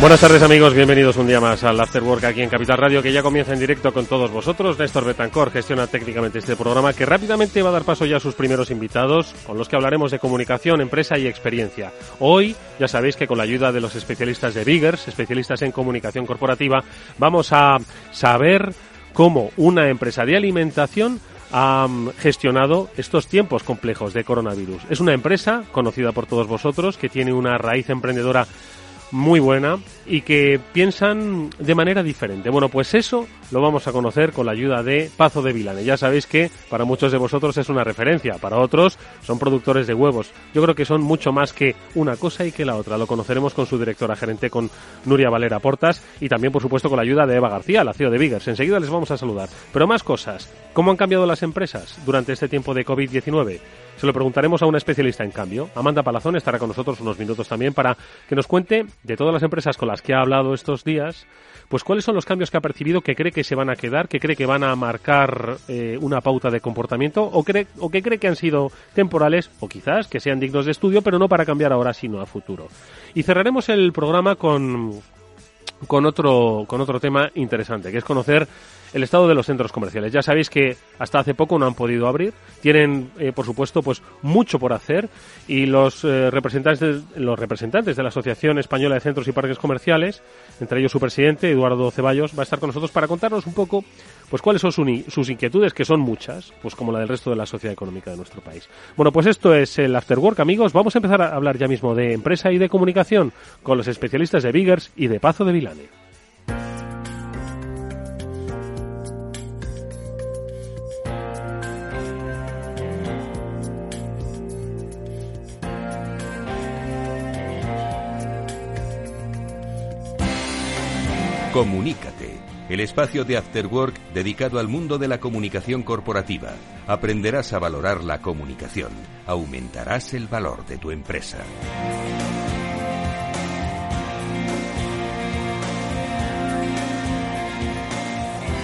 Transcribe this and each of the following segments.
Buenas tardes amigos, bienvenidos un día más al After Work aquí en Capital Radio que ya comienza en directo con todos vosotros. Néstor Betancor gestiona técnicamente este programa que rápidamente va a dar paso ya a sus primeros invitados con los que hablaremos de comunicación, empresa y experiencia. Hoy ya sabéis que con la ayuda de los especialistas de Biggers, especialistas en comunicación corporativa, vamos a saber cómo una empresa de alimentación ha gestionado estos tiempos complejos de coronavirus. Es una empresa conocida por todos vosotros que tiene una raíz emprendedora muy buena y que piensan de manera diferente. Bueno, pues eso lo vamos a conocer con la ayuda de Pazo de Vilane. Ya sabéis que para muchos de vosotros es una referencia, para otros son productores de huevos. Yo creo que son mucho más que una cosa y que la otra. Lo conoceremos con su directora gerente, con Nuria Valera Portas y también, por supuesto, con la ayuda de Eva García, la CEO de Biggers. Enseguida les vamos a saludar. Pero más cosas. ¿Cómo han cambiado las empresas durante este tiempo de COVID-19? Se lo preguntaremos a una especialista en cambio. Amanda Palazón estará con nosotros unos minutos también para que nos cuente de todas las empresas con las que ha hablado estos días, pues cuáles son los cambios que ha percibido que cree que se van a quedar, que cree que van a marcar eh, una pauta de comportamiento o, cree, o que cree que han sido temporales o quizás que sean dignos de estudio, pero no para cambiar ahora, sino a futuro. Y cerraremos el programa con, con, otro, con otro tema interesante, que es conocer el estado de los centros comerciales. Ya sabéis que hasta hace poco no han podido abrir, tienen, eh, por supuesto, pues mucho por hacer y los eh, representantes, los representantes de la Asociación Española de Centros y Parques Comerciales, entre ellos su presidente Eduardo Ceballos, va a estar con nosotros para contarnos un poco, pues cuáles son sus inquietudes, que son muchas, pues como la del resto de la sociedad económica de nuestro país. Bueno, pues esto es el After Work, amigos. Vamos a empezar a hablar ya mismo de empresa y de comunicación con los especialistas de Biggers y de Pazo de Vilane. Comunícate, el espacio de After Work dedicado al mundo de la comunicación corporativa. Aprenderás a valorar la comunicación, aumentarás el valor de tu empresa.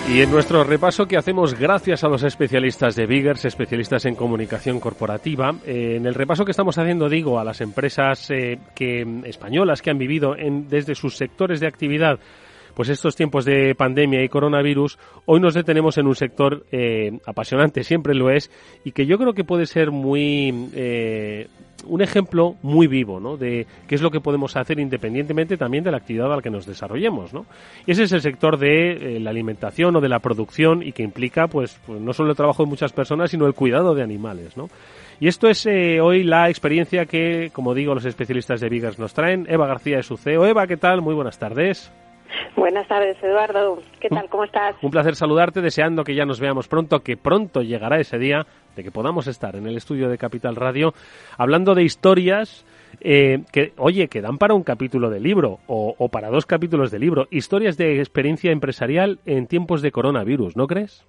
Y en nuestro repaso que hacemos gracias a los especialistas de Biggers, especialistas en comunicación corporativa, eh, en el repaso que estamos haciendo, digo, a las empresas eh, que, españolas que han vivido desde sus sectores de actividad pues estos tiempos de pandemia y coronavirus, hoy nos detenemos en un sector eh, apasionante, siempre lo es, y que yo creo que puede ser muy eh, un ejemplo muy vivo, ¿no? De qué es lo que podemos hacer independientemente también de la actividad a la que nos desarrollemos, ¿no? Y ese es el sector de eh, la alimentación o de la producción y que implica, pues, pues, no solo el trabajo de muchas personas, sino el cuidado de animales, ¿no? Y esto es hoy la experiencia que, como digo, los especialistas de Vigas nos traen. Eva García es su CEO. Eva, ¿qué tal? Muy buenas tardes. Buenas tardes, Eduardo. ¿Qué tal? ¿Cómo estás? Un placer saludarte, deseando que ya nos veamos pronto, que pronto llegará ese día de que podamos estar en el estudio de Capital Radio hablando de historias eh, que, oye, que dan para un capítulo de libro o, o para dos capítulos de libro. Historias de experiencia empresarial en tiempos de coronavirus, ¿no crees?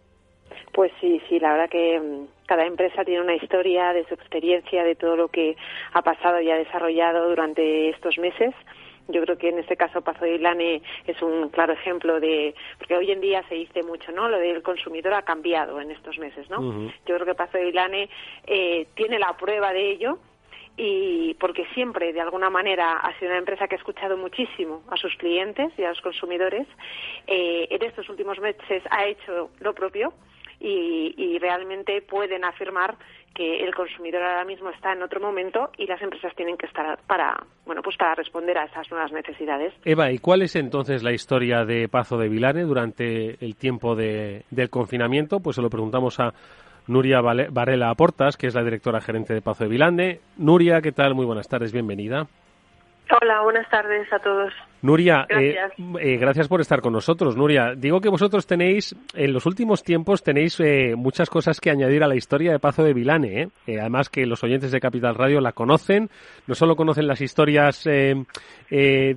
Pues sí, sí, la verdad que mm, cada empresa tiene una historia de su experiencia, de todo lo que ha pasado y ha desarrollado durante estos meses. Yo creo que en este caso Pazo de Ilane es un claro ejemplo de, porque hoy en día se dice mucho, ¿no? Lo del consumidor ha cambiado en estos meses, ¿no? Yo creo que Pazo de Ilane eh, tiene la prueba de ello y porque siempre de alguna manera ha sido una empresa que ha escuchado muchísimo a sus clientes y a los consumidores eh, en estos últimos meses ha hecho lo propio y, y realmente pueden afirmar que el consumidor ahora mismo está en otro momento y las empresas tienen que estar para, bueno, pues para responder a esas nuevas necesidades. Eva, ¿y cuál es entonces la historia de Pazo de Vilane durante el tiempo de, del confinamiento? Pues se lo preguntamos a Nuria Varela Aportas, que es la directora gerente de Pazo de Vilane. Nuria, ¿qué tal? Muy buenas tardes, bienvenida. Hola, buenas tardes a todos. Nuria, eh, eh, gracias. por estar con nosotros. Nuria, digo que vosotros tenéis, en los últimos tiempos, tenéis eh, muchas cosas que añadir a la historia de Pazo de Vilane. además que los oyentes de Capital Radio la conocen, no solo conocen las historias de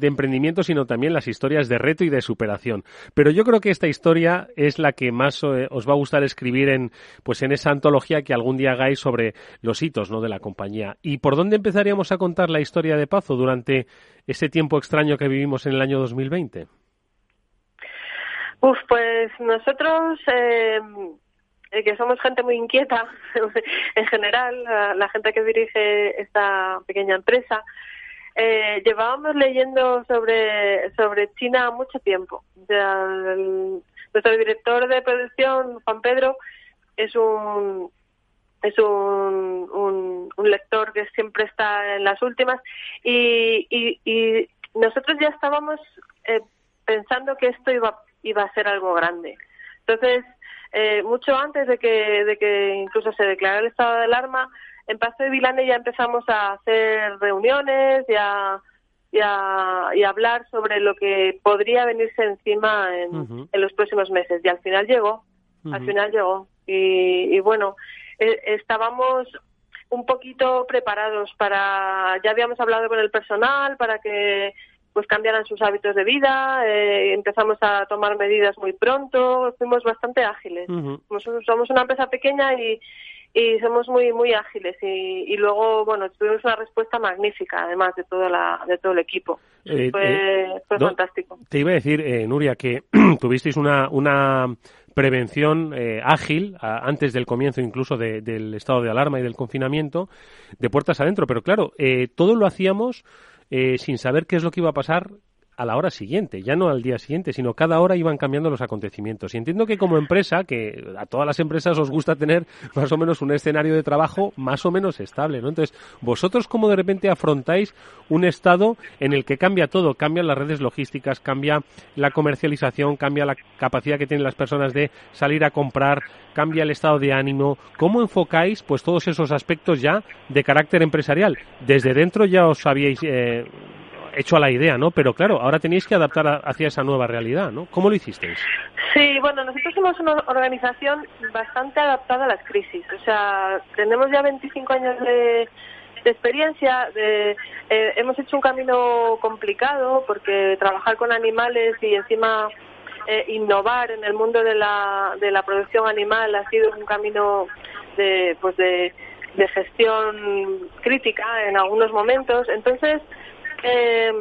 emprendimiento, sino también las historias de reto y de superación. Pero yo creo que esta historia es la que más os va a gustar escribir en, pues en esa antología que algún día hagáis sobre los hitos ¿no? de la compañía. ¿Y por dónde empezaríamos a contar la historia de Pazo durante ese tiempo extraño que vivimos en el año 2020? Uf, pues nosotros, eh, eh, que somos gente muy inquieta, en general, la, gente que dirige esta pequeña empresa, eh, llevábamos leyendo sobre, sobre China mucho tiempo. nuestro director de producción, Juan Pedro, es un es un, un, lector que siempre está en las últimas y, y, nosotros ya estábamos eh, pensando que esto iba, iba a ser algo grande. Entonces, eh, mucho antes de que, de que incluso se declarara el estado de alarma, en Paso de Vilane ya empezamos a hacer reuniones y a, y a, hablar sobre lo que podría venirse encima en, en los próximos meses. Y al final llegó, al final llegó. Y, y bueno, eh, estábamos un poquito preparados para, ya habíamos hablado con el personal para que pues cambiaran sus hábitos de vida, eh, empezamos a tomar medidas muy pronto, fuimos bastante ágiles. somos, una empresa pequeña y, y somos muy muy ágiles y, y, luego bueno tuvimos una respuesta magnífica además de toda la de todo el equipo. Eh, fue, fue fantástico. Te iba a decir Nuria que tuvisteis una una prevención eh, ágil antes del comienzo incluso del estado de alarma y del confinamiento de puertas adentro. Pero claro, eh, todo lo hacíamos eh, sin saber qué es lo que iba a pasar a la hora siguiente, ya no al día siguiente, sino cada hora iban cambiando los acontecimientos. Y entiendo que como empresa, que a todas las empresas os gusta tener más o menos un escenario de trabajo más o menos estable, ¿no? Entonces, vosotros cómo de repente afrontáis un estado en el que cambia todo, cambian las redes logísticas, cambia la comercialización, cambia la capacidad que tienen las personas de salir a comprar, cambia el estado de ánimo, ¿cómo enfocáis pues todos esos aspectos ya de carácter empresarial? Desde dentro ya os habíais eh, hecho a la idea, ¿no? Pero claro, ahora tenéis que adaptar hacia esa nueva realidad, ¿no? ¿Cómo lo hicisteis? Sí, bueno, nosotros somos una organización bastante adaptada a las crisis. O sea, tenemos ya 25 años de, experiencia. De, eh, hemos hecho un camino complicado porque trabajar con animales y encima eh, innovar en el mundo de la, de la producción animal ha sido un camino de, pues de, de gestión crítica en algunos momentos. Entonces, eh,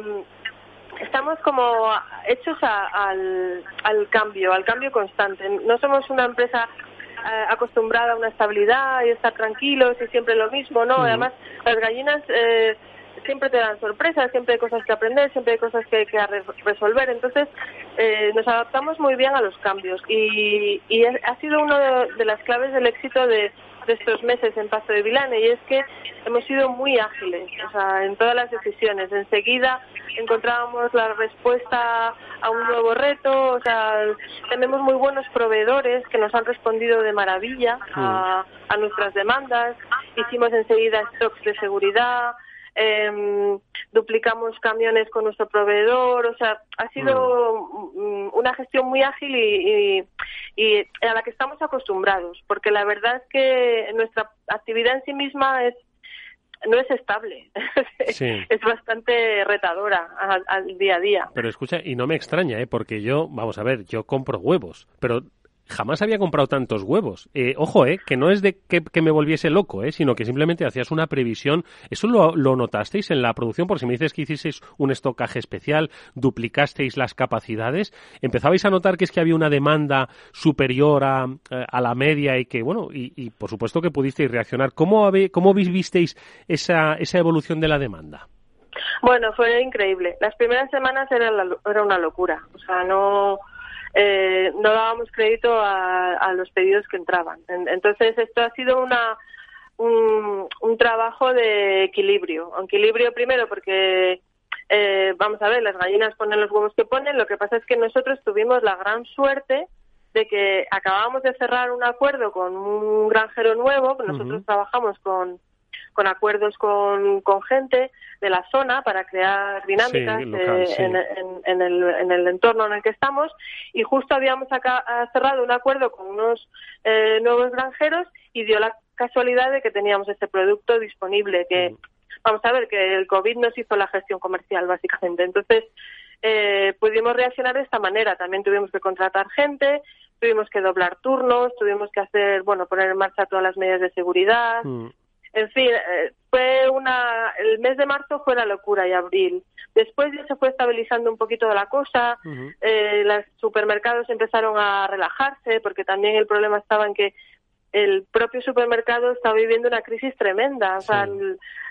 estamos como hechos al, al cambio, al cambio constante. No somos una empresa eh, acostumbrada a una estabilidad y estar tranquilos y siempre lo mismo, ¿no? Además, las gallinas eh, siempre te dan sorpresas, siempre hay cosas que aprender, siempre hay cosas que, que resolver. Entonces, eh, nos adaptamos muy bien a los cambios y, y ha sido una de las claves del éxito de, de estos meses en Paso de Vilane y es que hemos sido muy ágiles, o sea, en todas las decisiones. Enseguida encontrábamos la respuesta a un nuevo reto, o sea, tenemos muy buenos proveedores que nos han respondido de maravilla a, a nuestras demandas. Hicimos enseguida stocks de seguridad, eh, duplicamos camiones con nuestro proveedor, o sea, ha sido mm, una gestión muy ágil y, y, a la que estamos acostumbrados, porque la verdad es que nuestra actividad en sí misma es no es estable, es bastante retadora al, al, día a día. Pero escucha, y no me extraña, ¿eh? porque yo, vamos a ver, yo compro huevos, pero jamás había comprado tantos huevos. Eh, ojo, eh, que no es de que, me volviese loco, eh, sino que simplemente hacías una previsión. ¿Eso lo, notasteis en la producción? Por si me dices que hicisteis un estocaje especial, duplicasteis las capacidades, ¿empezabais a notar que es que había una demanda superior a, eh, la media y que, bueno, y, por supuesto que pudisteis reaccionar? ¿Cómo, cómo visteis esa, esa evolución de la demanda? Bueno, fue increíble. Las primeras semanas era, era una locura. O sea, no eh, no dábamos crédito a, los pedidos que entraban. entonces, esto ha sido una, un, trabajo de equilibrio. Equilibrio primero porque, eh, vamos a ver, las gallinas ponen los huevos que ponen. Lo que pasa es que nosotros tuvimos la gran suerte de que acabamos de cerrar un acuerdo con un granjero nuevo, nosotros trabajamos con, con acuerdos con, con gente de la zona para crear dinámicas eh, en, en, el, en, el, entorno en el que estamos y justo habíamos acá, cerrado un acuerdo con unos eh, nuevos granjeros y dio la casualidad de que teníamos este producto disponible que mm. vamos a ver que el covid nos hizo la gestión comercial básicamente entonces eh, pudimos reaccionar de esta manera también tuvimos que contratar gente tuvimos que doblar turnos tuvimos que hacer bueno poner en marcha todas las medidas de seguridad mm. En fin, eh, fue una, el mes de marzo fue la locura y abril. Después ya se fue estabilizando un poquito la cosa, eh, los supermercados empezaron a relajarse porque también el problema estaba en que el propio supermercado está viviendo una crisis tremenda. O sea,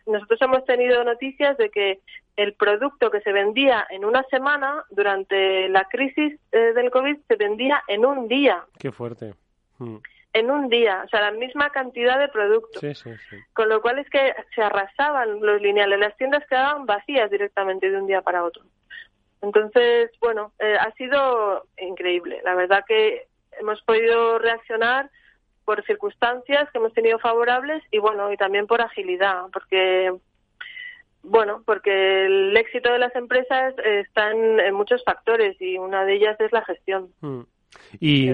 nosotros hemos tenido noticias de que el producto que se vendía en una semana durante la crisis eh, del COVID se vendía en un día. Qué fuerte. Mm en un día, o sea, la misma cantidad de productos. Sí, sí, sí. Con lo cual es que se arrasaban los lineales, las tiendas quedaban vacías directamente de un día para otro. Entonces, bueno, eh, ha sido increíble. La verdad que hemos podido reaccionar por circunstancias que hemos tenido favorables y bueno, y también por agilidad, porque bueno, porque el éxito de las empresas está en, muchos factores y una de ellas es la gestión. Mm. Y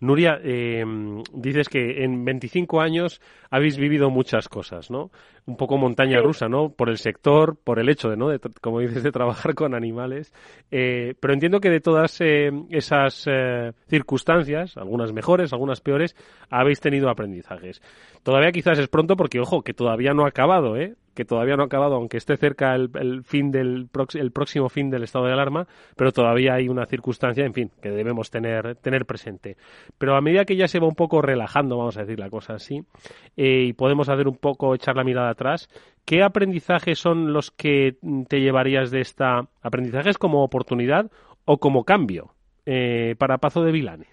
Nuria, eh, dices que en 25 años habéis vivido muchas cosas, ¿no? Un poco montaña rusa, ¿no? Por el sector, por el hecho de, ¿no? De, como dices, de trabajar con animales. Eh, pero entiendo que de todas eh, esas circunstancias, algunas mejores, algunas peores, habéis tenido aprendizajes. Todavía quizás es pronto porque, ojo, que todavía no ha acabado, ¿eh? Que todavía no ha acabado, aunque esté cerca el, fin del el próximo fin del estado de alarma, pero todavía hay una circunstancia, en fin, que debemos tener, tener presente. Pero a medida que ya se va un poco relajando, vamos a decir la cosa así, eh, y podemos hacer un poco, echar la mirada atrás, ¿qué aprendizajes son los que te llevarías de esta aprendizajes como oportunidad o como cambio eh, para Pazo de Vilane?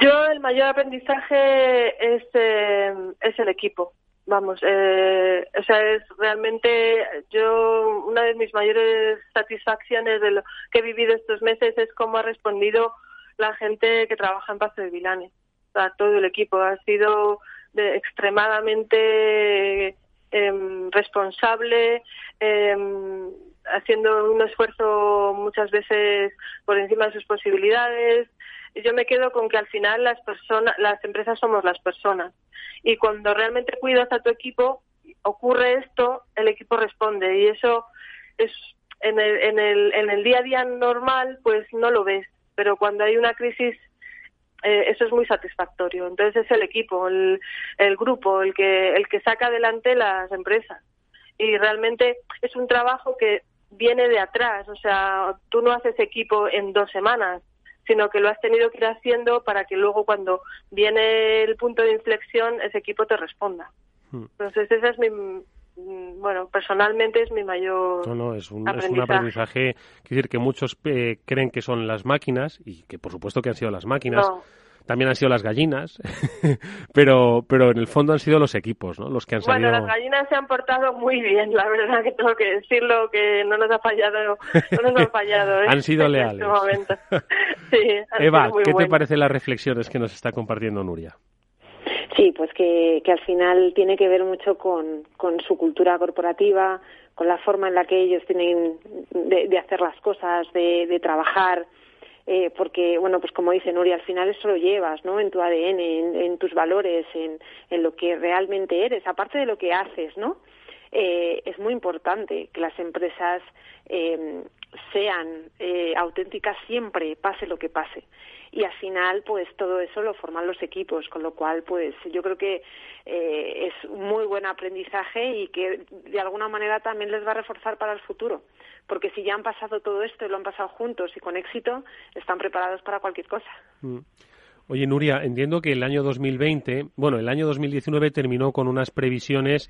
Yo el mayor aprendizaje es, eh, es el equipo Vamos, eh, o sea, es realmente yo, una de mis mayores satisfacciones de lo que he vivido estos meses es cómo ha respondido la gente que trabaja en Paso de Vilane. O todo el equipo ha sido de, extremadamente em, responsable, em, haciendo un esfuerzo muchas veces por encima de sus posibilidades, yo me quedo con que al final las personas, las empresas somos las personas. Y cuando realmente cuidas a tu equipo, ocurre esto, el equipo responde. Y eso es en el, en el, en el día a día normal, pues no lo ves. Pero cuando hay una crisis, eh, eso es muy satisfactorio. Entonces es el equipo, el, el grupo, el que, el que saca adelante las empresas. Y realmente es un trabajo que viene de atrás. O sea, tú no haces equipo en dos semanas sino que lo has tenido que ir haciendo para que luego cuando viene el punto de inflexión ese equipo te responda. Hmm. Entonces ese es mi, mm, bueno, personalmente es mi mayor no, no, es un, aprendizaje. Es decir, que muchos eh, creen que son las máquinas y que por supuesto que han sido las máquinas también han sido las gallinas, pero, pero en el fondo han sido los equipos, ¿no? Los que han salido... Bueno, las gallinas se han portado muy bien, la verdad que tengo que decirlo, que no nos ha fallado, no nos han fallado. ¿eh? han sido este leales. sí, Eva, ¿qué te parecen las reflexiones que nos está compartiendo Nuria? Sí, pues que, que al final tiene que ver mucho con, con su cultura corporativa, con la forma en la que ellos tienen de, de hacer las cosas, de, de trabajar, eh, porque, bueno, pues como dice Nuria, al final eso lo llevas, ¿no? En tu ADN, en, tus valores, en, en, lo que realmente eres, aparte de lo que haces, ¿no? Eh, es muy importante que las empresas eh, sean eh, auténticas siempre, pase lo que pase y al final pues todo eso lo forman los equipos con lo cual pues yo creo que eh, es un muy buen aprendizaje y que de alguna manera también les va a reforzar para el futuro porque si ya han pasado todo esto y lo han pasado juntos y con éxito están preparados para cualquier cosa mm. Oye, Nuria, entiendo que el año 2020, bueno, el año 2019 terminó con unas previsiones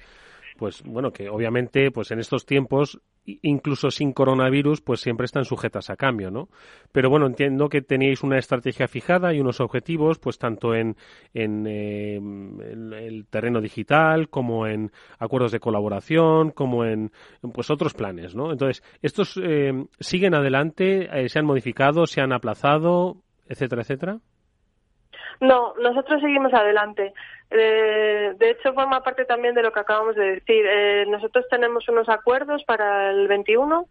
pues bueno, que obviamente pues en estos tiempos incluso sin coronavirus, pues siempre están sujetas a cambio, ¿no? Pero bueno, entiendo que teníais una estrategia fijada y unos objetivos, pues tanto en, en, eh, el terreno digital, como en acuerdos de colaboración, como en pues otros planes, ¿no? Entonces, estos eh, siguen adelante, eh, se han modificado, se han aplazado, etcétera, etcétera. No, nosotros seguimos adelante. Eh, de hecho, forma parte también de lo que acabamos de decir. Eh, nosotros tenemos unos acuerdos para el 21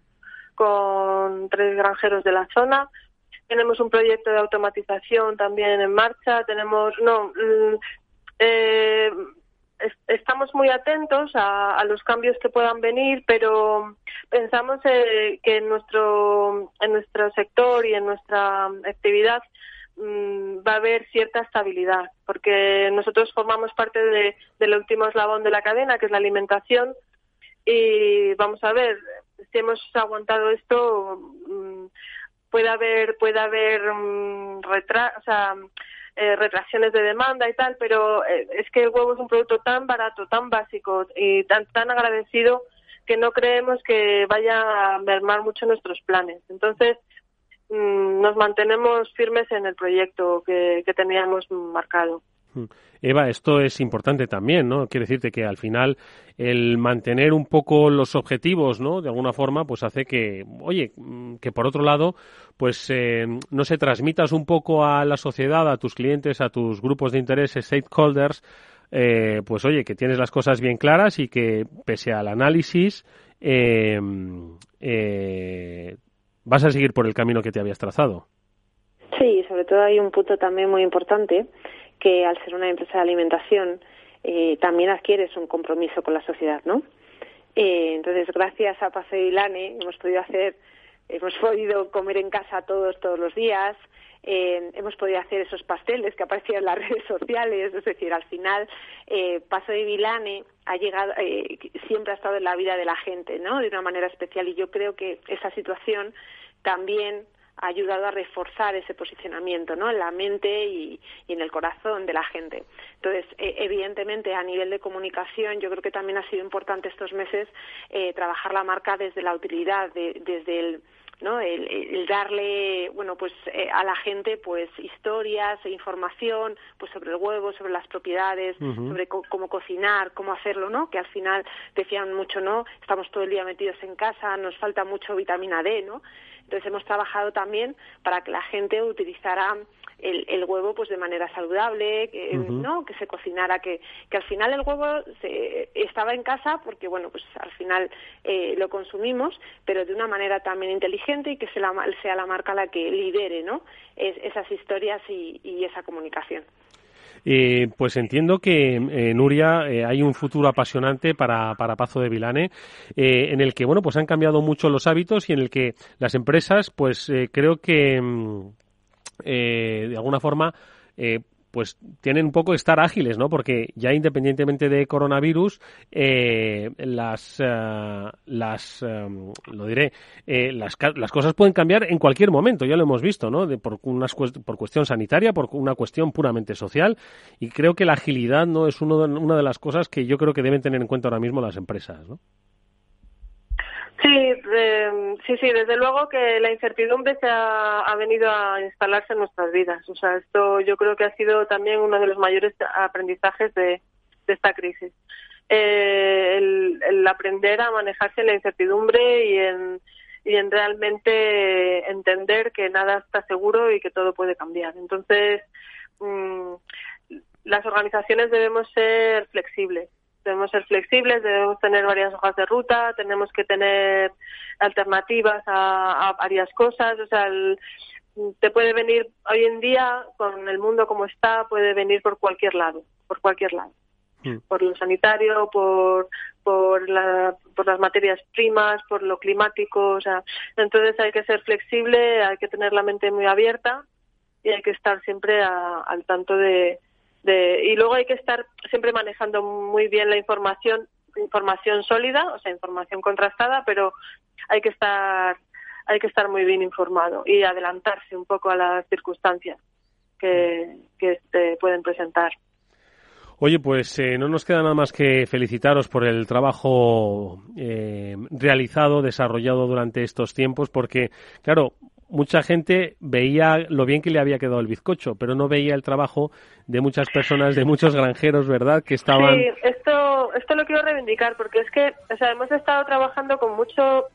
con tres granjeros de la zona. Tenemos un proyecto de automatización también en marcha. Tenemos, no, mm, eh, estamos muy atentos a, los cambios que puedan venir, pero pensamos que en nuestro, en nuestro sector y en nuestra actividad va a haber cierta estabilidad, porque nosotros formamos parte de, del último eslabón de la cadena, que es la alimentación, y vamos a ver, si hemos aguantado esto, mm, puede haber, puede haber um, o sea, eh, retracciones de demanda y tal, pero eh, es que el huevo es un producto tan barato, tan básico y tan, tan agradecido que no creemos que vaya a mermar mucho nuestros planes. Entonces, mm, nos mantenemos firmes en el proyecto que teníamos marcado. Mm. Eva, esto es importante también, ¿no? Quiere decirte que al final el mantener un poco los objetivos, ¿no? De alguna forma, pues hace que, oye, mm, que por otro lado, pues eh, no se transmitas un poco a la sociedad, a tus clientes, a tus grupos de interés, stakeholders, eh, pues oye, que tienes las cosas bien claras y que pese al análisis, eh, vas a seguir por el camino que te habías trazado. Sí, sobre todo hay un punto también muy importante que al ser una empresa de alimentación eh, también adquieres un compromiso con la sociedad, ¿no? Eh, entonces, gracias a Paseo Ilane hemos podido hacer, hemos podido comer en casa todos todos los días, eh, hemos podido hacer esos pasteles que aparecían en las redes sociales, es decir, al final eh, Paso de Vilane ha llegado, eh, siempre ha estado en la vida de la gente, ¿no? De una manera especial y yo creo que esa situación también ha ayudado a reforzar ese posicionamiento ¿no? en la mente y, en el corazón de la gente. Entonces, e, evidentemente, a nivel de comunicación, yo creo que también ha sido importante estos meses eh, trabajar la marca desde la utilidad, desde el ¿no? El, darle bueno pues eh, a la gente pues historias e información pues sobre el huevo sobre las propiedades sobre cómo cocinar cómo hacerlo no que al final decían mucho no estamos todo el día metidos en casa nos falta mucho vitamina D no entonces hemos trabajado también para que la gente utilizara el, huevo pues de manera saludable, que, ¿no? que se cocinara, que, que al final el huevo se, estaba en casa porque bueno pues al final eh, lo consumimos, pero de una manera también inteligente y que sea la, sea la marca la que lidere ¿no? esas historias y esa comunicación. Eh, pues entiendo que, eh, Nuria, eh, hay un futuro apasionante para, para Pazo de Vilane, en el que, bueno, pues han cambiado mucho los hábitos y en el que las empresas, pues creo que, mm, de alguna forma, pues tienen un poco que estar ágiles, ¿no? Porque ya independientemente de coronavirus, eh, las, eh, las eh, lo diré, las, las cosas pueden cambiar en cualquier momento, ya lo hemos visto, ¿no? De, por, unas, por cuestión sanitaria, por una cuestión puramente social, y creo que la agilidad no es uno de, una de las cosas que yo creo que deben tener en cuenta ahora mismo las empresas, ¿no? Sí, eh, sí, sí, desde luego que la incertidumbre se ha, venido a instalarse en nuestras vidas. O sea, esto yo creo que ha sido también uno de los mayores aprendizajes de, esta crisis. Eh, el, aprender a manejarse en la incertidumbre y en, y en realmente entender que nada está seguro y que todo puede cambiar. Entonces, mm, las organizaciones debemos ser flexibles debemos ser flexibles, debemos tener varias hojas de ruta, tenemos que tener alternativas a, varias cosas, o sea, te puede venir hoy en día con el mundo como está, puede venir por cualquier lado, por cualquier lado. Hmm. Por lo sanitario, por, por, la, por las materias primas, por lo climático, o sea, entonces hay que ser flexible, hay que tener la mente muy abierta y hay que estar siempre al tanto de, y luego hay que estar siempre manejando muy bien la información, información sólida, o sea, información contrastada, pero hay que estar hay que estar muy bien informado y adelantarse un poco a las circunstancias que, que pueden presentar. Oye, pues eh, no nos queda nada más que felicitaros por el trabajo eh, realizado, desarrollado durante estos tiempos, porque, claro, mucha gente veía lo bien que le había quedado el bizcocho, pero no veía el trabajo de muchas personas, de muchos granjeros, ¿verdad? Que estaban. Sí, esto, esto lo quiero reivindicar porque es que, o sea, hemos estado trabajando con mucho.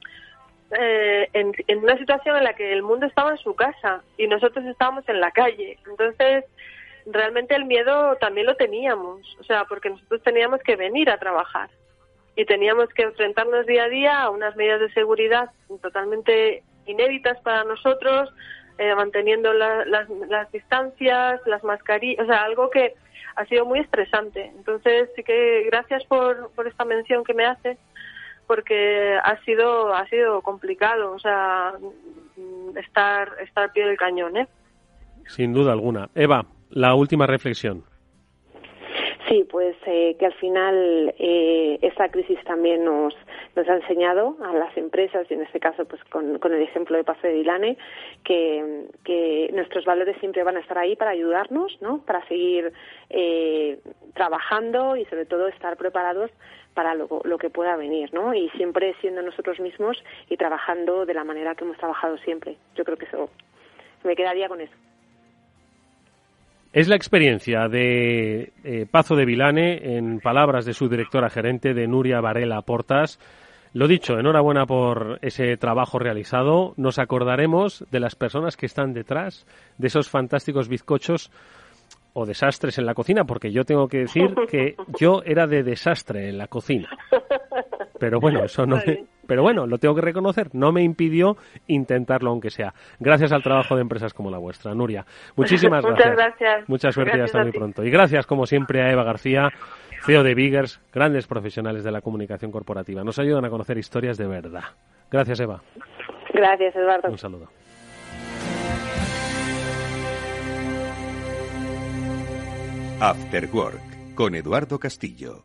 Eh, en, en una situación en la que el mundo estaba en su casa y nosotros estábamos en la calle. Entonces, realmente el miedo también lo teníamos, o sea, porque nosotros teníamos que venir a trabajar y teníamos que enfrentarnos día a día a unas medidas de seguridad totalmente inéditas para nosotros, eh, manteniendo las, las distancias, las mascarillas, o sea, algo que ha sido muy estresante. Entonces, sí que gracias por, por esta mención que me hace, porque ha sido, ha sido complicado, o sea, estar, estar pie del cañón, ¿eh? Sin duda alguna. Eva, la última reflexión. Sí, pues eh, que al final eh, esta crisis también nos, nos ha enseñado a las empresas, y en este caso pues con, con el ejemplo de Paso de Vilane, que, que, nuestros valores siempre van a estar ahí para ayudarnos, ¿no? para seguir eh, trabajando y sobre todo estar preparados para lo, lo, que pueda venir, ¿no? Y siempre siendo nosotros mismos y trabajando de la manera que hemos trabajado siempre. Yo creo que eso me quedaría con eso. Es la experiencia de eh, Pazo de Vilane, en palabras de su directora gerente, de Nuria Varela Portas. Lo dicho, enhorabuena por ese trabajo realizado. Nos acordaremos de las personas que están detrás de esos fantásticos bizcochos o desastres en la cocina, porque yo tengo que decir que yo era de desastre en la cocina. Pero bueno, eso no me, pero bueno, lo tengo que reconocer, no me impidió intentarlo aunque sea. Gracias al trabajo de empresas como la vuestra. Nuria, muchísimas gracias. Muchas gracias. Mucha suerte y hasta muy pronto. Y gracias, como siempre, a Eva García, CEO de Biggers, grandes profesionales de la comunicación corporativa. Nos ayudan a conocer historias de verdad. Gracias, Eva. Gracias, Eduardo. Un saludo. After Work con Eduardo Castillo.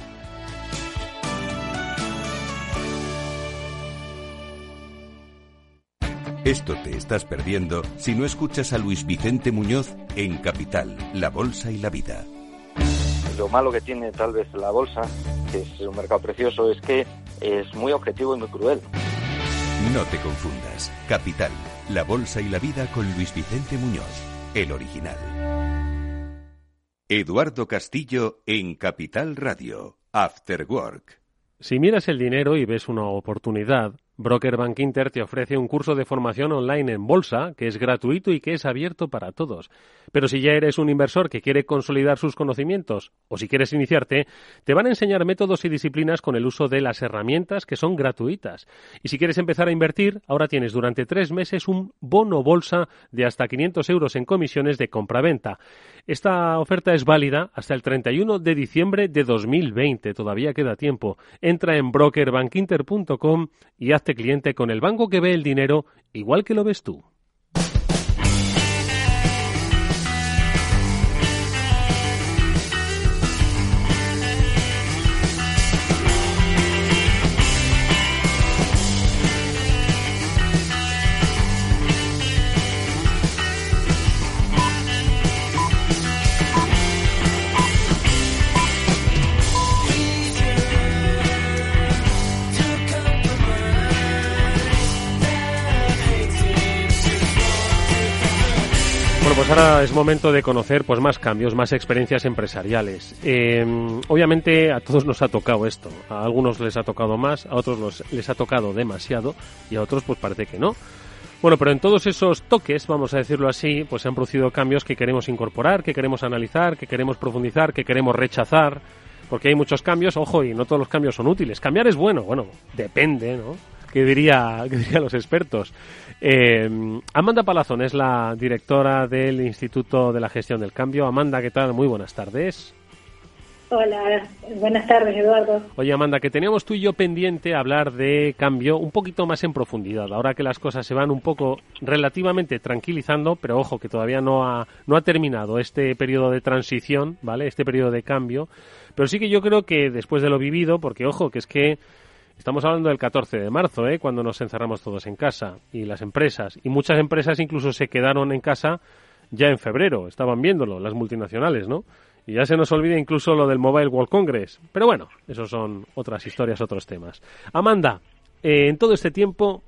Esto te estás perdiendo si no escuchas a Luis Vicente Muñoz en Capital, La Bolsa y la Vida. Lo malo que tiene tal vez la bolsa, que es un mercado precioso, es que es muy objetivo y muy cruel. No te confundas. Capital, La Bolsa y la Vida con Luis Vicente Muñoz, el original. Eduardo Castillo en Capital Radio, After Work. Si miras el dinero y ves una oportunidad, Broker Bank Inter te ofrece un curso de formación online en bolsa que es gratuito y que es abierto para todos. Pero si ya eres un inversor que quiere consolidar sus conocimientos o si quieres iniciarte, te van a enseñar métodos y disciplinas con el uso de las herramientas que son gratuitas. Y si quieres empezar a invertir, ahora tienes durante tres meses un bono bolsa de hasta 500 euros en comisiones de compra-venta. Esta oferta es válida hasta el 31 de diciembre de 2020. Todavía queda tiempo. Entra en brokerbankinter.com y hazte cliente con el banco que ve el dinero igual que lo ves tú. Ahora es momento de conocer pues más cambios, más experiencias empresariales. Eh, obviamente a todos nos ha tocado esto. A algunos les ha tocado más, a otros les ha tocado demasiado y a otros pues parece que no. Bueno, pero en todos esos toques, vamos a decirlo así, pues se han producido cambios que queremos incorporar, que queremos analizar, que queremos profundizar, que queremos rechazar, porque hay muchos cambios, ojo, y no todos los cambios son útiles. Cambiar es bueno, bueno, depende, ¿no? ¿Qué diría, qué dirían los expertos? Eh, Amanda Palazón es la directora del Instituto de la Gestión del Cambio. Amanda, ¿qué tal? Muy buenas tardes. Hola, buenas tardes, Eduardo. Oye, Amanda, que teníamos tú y yo pendiente hablar de cambio un poquito más en profundidad, ahora que las cosas se van un poco relativamente tranquilizando, pero ojo, que todavía no ha, no ha terminado este periodo de transición, ¿vale? Este periodo de cambio. Pero sí que yo creo que después de lo vivido, porque ojo, que es que Estamos hablando del 14 de marzo, ¿eh? cuando nos encerramos todos en casa y las empresas. Y muchas empresas incluso se quedaron en casa ya en febrero. Estaban viéndolo, las multinacionales, ¿no? Y ya se nos olvida incluso lo del Mobile World Congress. Pero bueno, esos son otras historias, otros temas. Amanda, eh, en todo este tiempo,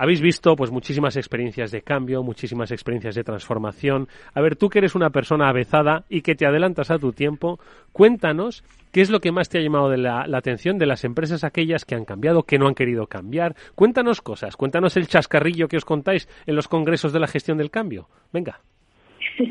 habéis visto pues muchísimas experiencias de cambio, muchísimas experiencias de transformación. A ver, tú que eres una persona avezada y que te adelantas a tu tiempo, cuéntanos qué es lo que más te ha llamado de la, atención de las empresas aquellas que han cambiado, que no han querido cambiar. Cuéntanos cosas, cuéntanos el chascarrillo que os contáis en los congresos de la gestión del cambio. Venga.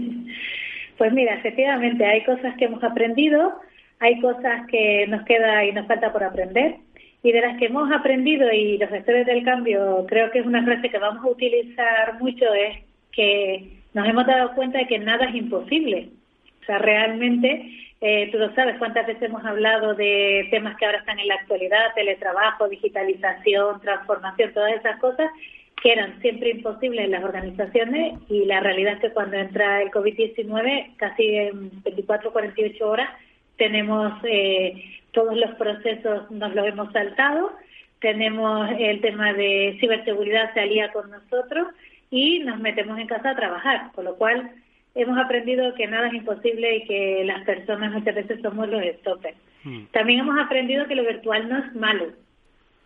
Pues mira, efectivamente hay cosas que hemos aprendido, hay cosas que nos queda y nos falta por aprender y de las que hemos aprendido y los gestores del cambio creo que es una frase que vamos a utilizar mucho es que nos hemos dado cuenta de que nada es imposible. O sea, realmente, eh, tú lo sabes, cuántas veces hemos hablado de temas que ahora están en la actualidad, teletrabajo, digitalización, transformación, todas esas cosas que eran siempre imposibles en las organizaciones y la realidad es que cuando entra el COVID-19, casi en 24 48 horas, tenemos eh, todos los procesos, nos los hemos saltado, tenemos el tema de ciberseguridad se alía con nosotros y nos metemos en casa a trabajar, con lo cual hemos aprendido que nada es imposible y que las personas muchas veces somos los stoppers. Hmm. También hemos aprendido que lo virtual no es malo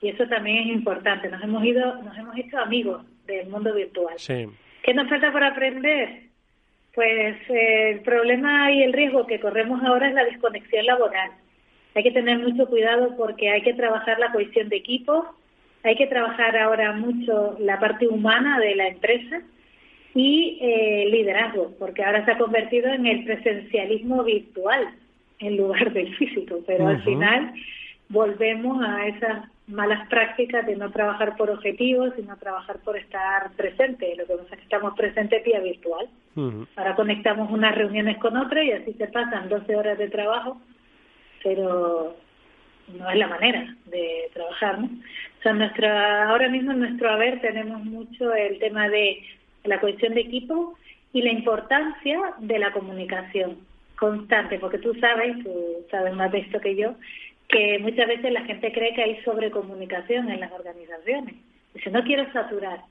y eso también es importante. Nos hemos ido, nos hemos hecho amigos del mundo virtual. ¿Qué nos falta por aprender? Pues eh, el problema y el riesgo que corremos ahora es la desconexión laboral. Hay que tener mucho cuidado porque hay que trabajar la cohesión de equipo, hay que trabajar ahora mucho la parte humana de la empresa y eh, liderazgo, porque ahora se ha convertido en el presencialismo virtual en lugar del físico, pero al final volvemos a esas malas prácticas de no trabajar por objetivos, sino trabajar por estar presente. Lo que pasa es que estamos presentes vía virtual. Ahora conectamos unas reuniones con otras y así se pasan 12 horas de trabajo, pero no es la manera de trabajar, ¿no? O sea, nuestra, ahora mismo en nuestro haber tenemos mucho el tema de la cohesión de equipo y la importancia de la comunicación constante, porque tú sabes, tú sabes más de esto que yo, que muchas veces la gente cree que hay sobrecomunicación en las organizaciones. Dice, no quiero saturar,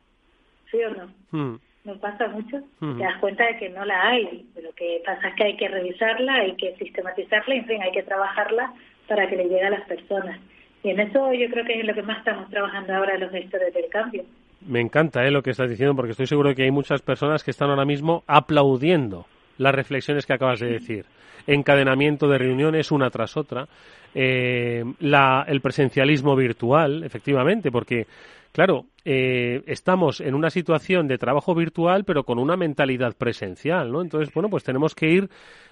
¿sí o no? Mm. ¿No pasa mucho? Te das cuenta de que no la hay. Lo que pasa es que hay que revisarla, hay que sistematizarla, en fin, hay que trabajarla para que le llegue a las personas. Y en eso yo creo que es lo que más estamos trabajando ahora los gestores del cambio. Me encanta ¿eh? lo que estás diciendo porque estoy seguro de que hay muchas personas que están ahora mismo aplaudiendo las reflexiones que acabas de decir. Encadenamiento de reuniones una tras otra. Eh, la, el presencialismo virtual, efectivamente, porque, claro, eh, estamos en una situación de trabajo virtual, pero con una mentalidad presencial, ¿no? Entonces, bueno, pues tenemos que ir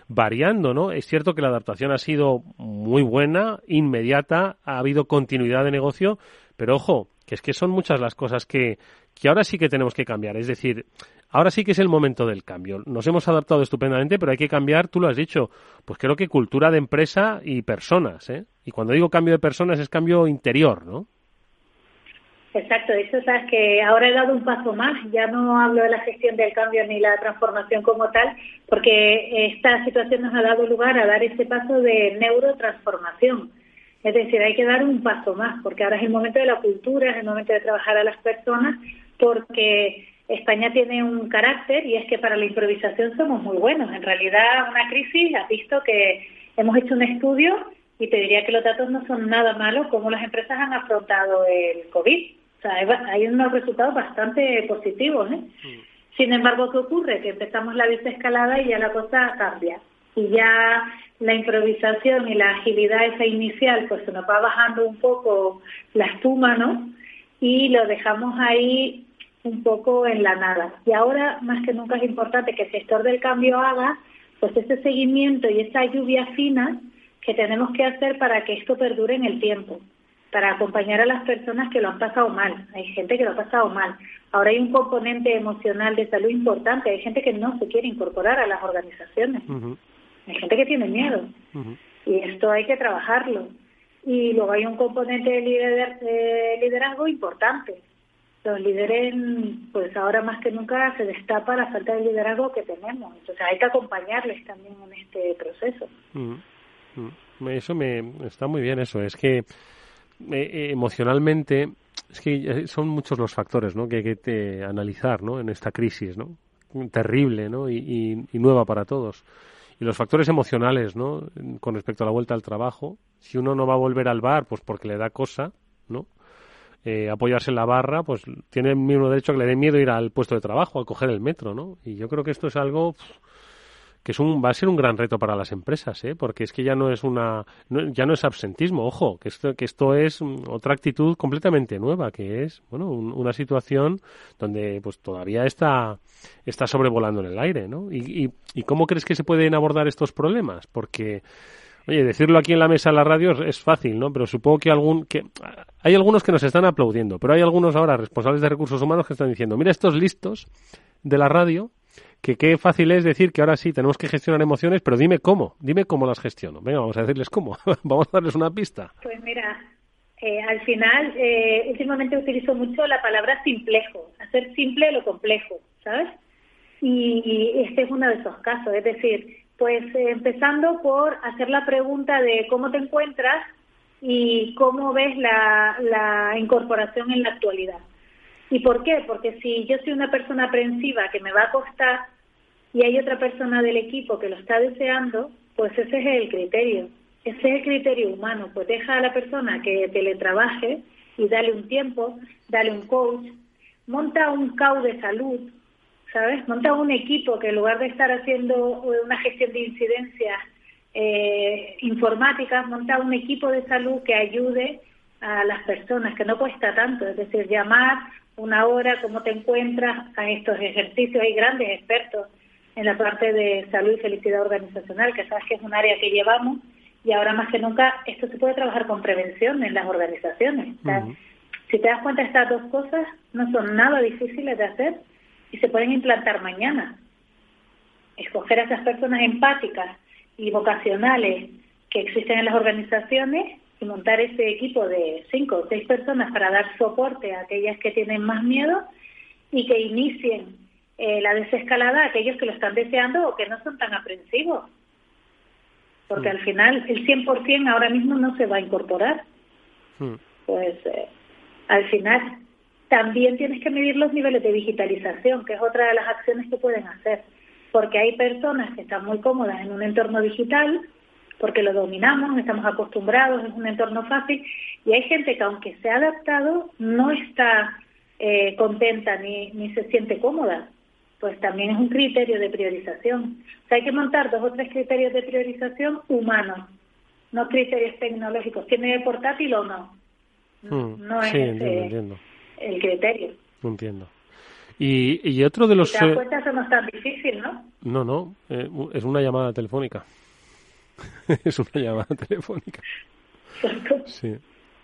variando, ¿no? Es cierto que la adaptación ha sido muy buena, inmediata, ha habido continuidad de negocio, pero ojo, que es que son muchas las cosas que, que ahora sí que tenemos que cambiar. Es decir, Ahora sí que es el momento del cambio. Nos hemos adaptado estupendamente, pero hay que cambiar, tú lo has dicho, pues creo que cultura de empresa y personas, ¿eh? Y cuando digo cambio de personas es cambio interior, ¿no? Exacto, eso sabes que ahora he dado un paso más, ya no hablo de la gestión del cambio ni la transformación como tal, porque esta situación nos ha dado lugar a dar ese paso de neurotransformación. Es decir, hay que dar un paso más, porque ahora es el momento de la cultura, es el momento de trabajar a las personas, porque España tiene un carácter y es que para la improvisación somos muy buenos. En realidad, una crisis, has visto que hemos hecho un estudio y te diría que los datos no son nada malos como las empresas han afrontado el COVID. O sea, hay unos resultados bastante positivos. ¿eh? Mm. Sin embargo, ¿qué ocurre? Que empezamos la desescalada y ya la cosa cambia. Y ya la improvisación y la agilidad esa inicial, pues se nos va bajando un poco la espuma, ¿no? Y lo dejamos ahí un poco en la nada. Y ahora, más que nunca, es importante que el sector del cambio haga pues ese seguimiento y esa lluvia fina que tenemos que hacer para que esto perdure en el tiempo, para acompañar a las personas que lo han pasado mal. Hay gente que lo ha pasado mal. Ahora hay un componente emocional de salud importante. Hay gente que no se quiere incorporar a las organizaciones. Hay gente que tiene miedo. Y esto hay que trabajarlo. Y luego hay un componente de liderazgo importante los líderes, pues ahora más que nunca se destapa la falta de liderazgo que tenemos. Entonces hay que acompañarles también en este proceso. Eso me está muy bien, eso. Es que eh, emocionalmente, es que son muchos los factores ¿no? que hay que analizar ¿no? en esta crisis, ¿no? terrible ¿no? Y, y, nueva para todos. Y los factores emocionales, ¿no? Con respecto a la vuelta al trabajo, si uno no va a volver al bar, pues porque le da cosa, ¿no? eh, apoyarse en la barra, pues tiene el mismo derecho que le dé miedo ir al puesto de trabajo, a coger el metro, ¿no? Y yo creo que esto es algo que es un, va a ser un gran reto para las empresas, ¿eh? porque es que ya no es una, ya no es absentismo, ojo, que esto, que esto es otra actitud completamente nueva, que es, bueno, una situación donde pues todavía está, está sobrevolando en el aire, ¿no? Y, y, y cómo crees que se pueden abordar estos problemas? Porque Oye, decirlo aquí en la mesa de la radio es, fácil, ¿no? Pero supongo que algún que hay algunos que nos están aplaudiendo, pero hay algunos ahora responsables de recursos humanos que están diciendo, mira estos listos de la radio, que qué fácil es decir que ahora sí tenemos que gestionar emociones, pero dime cómo, dime cómo las gestiono. Venga, vamos a decirles cómo, vamos a darles una pista. Pues mira, eh, al final eh, últimamente utilizo mucho la palabra simplejo, hacer simple lo complejo, ¿sabes? y este es uno de esos casos, es decir, pues eh, empezando por hacer la pregunta de cómo te encuentras y cómo ves la, la incorporación en la actualidad. ¿Y por qué? Porque si yo soy una persona aprensiva que me va a costar y hay otra persona del equipo que lo está deseando, pues ese es el criterio. Ese es el criterio humano. Pues deja a la persona que teletrabaje y dale un tiempo, dale un coach, monta un CAU de salud, ¿sabes? Monta un equipo que en lugar de estar haciendo una gestión de incidencias eh, informáticas, monta un equipo de salud que ayude a las personas, que no cuesta tanto, es decir, llamar una hora, cómo te encuentras a estos ejercicios. Hay grandes expertos en la parte de salud y felicidad organizacional, que sabes que es un área que llevamos y ahora más que nunca esto se puede trabajar con prevención en las organizaciones. Si te das cuenta, estas dos cosas no son nada difíciles de hacer y se pueden implantar mañana. Escoger a esas personas empáticas y vocacionales que existen en las organizaciones y montar ese equipo de cinco o seis personas para dar soporte a aquellas que tienen más miedo y que inicien eh, la desescalada a aquellos que lo están deseando o que no son tan aprensivos. Porque mm. al final el 100% ahora mismo no se va a incorporar. Mm. Pues eh, al final también tienes que medir los niveles de digitalización, que es otra de las acciones que pueden hacer, porque hay personas que están muy cómodas en un entorno digital, porque lo dominamos, estamos acostumbrados, es un entorno fácil, y hay gente que aunque se ha adaptado, no está eh, contenta ni, ni se siente cómoda. Pues también es un criterio de priorización. O sea, hay que montar dos o tres criterios de priorización humanos, no criterios tecnológicos. ¿Tiene portátil o no? Hmm. No, es entiendo el criterio. No entiendo. Y, y otro de los... Si te das cuenta, eso no es tan difícil, ¿no? No, no, eh, es una llamada telefónica. es una llamada telefónica. sí.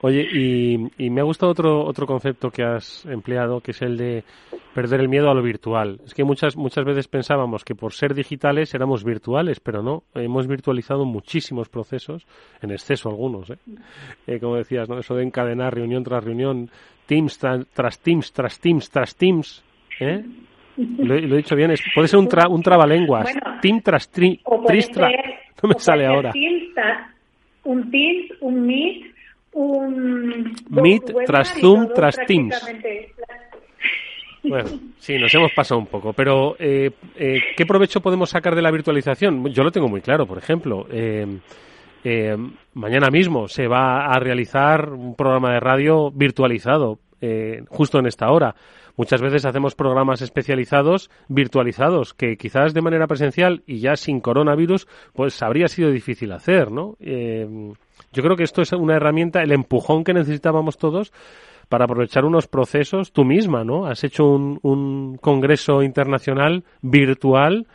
Oye, y, y, me ha gustado otro, otro concepto que has empleado, que es el de perder el miedo a lo virtual. Es que muchas, muchas veces pensábamos que por ser digitales éramos virtuales, pero no. Hemos virtualizado muchísimos procesos, en exceso algunos. ¿eh? eh como decías, ¿no? eso de encadenar reunión tras reunión, Teams tras Teams tras Teams tras Teams. ¿eh? Lo, he dicho bien, es, puede ser un, tra, un trabalenguas. team tras tri, tris No me sale ahora. un Teams, un Meet un... Meet tras Zoom tras Teams. Bueno, sí, nos hemos pasado un poco, pero eh, eh, ¿qué provecho podemos sacar de la virtualización? Yo lo tengo muy claro, por ejemplo. Eh, mañana mismo se va a realizar un programa de radio virtualizado, justo en esta hora. Muchas veces hacemos programas especializados virtualizados, que quizás de manera presencial y ya sin coronavirus, pues habría sido difícil hacer, ¿no? Yo creo que esto es una herramienta, el empujón que necesitábamos todos para aprovechar unos procesos. Tú misma, ¿no? Has hecho un, un congreso internacional virtual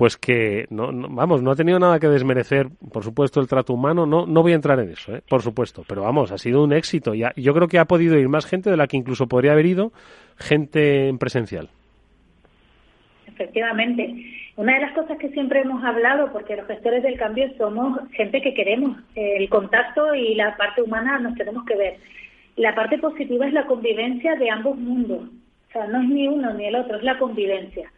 pues que no, vamos no ha tenido nada que desmerecer por supuesto el trato humano no no voy a entrar en eso ¿eh? por supuesto pero vamos ha sido un éxito y yo creo que ha podido ir más gente de la que incluso podría haber ido gente en presencial efectivamente una de las cosas que siempre hemos hablado, porque los gestores del cambio somos gente que queremos eh, el contacto y la parte humana nos tenemos que ver. La parte positiva es la convivencia de ambos mundos. O sea, no es ni uno ni el otro, es la convivencia.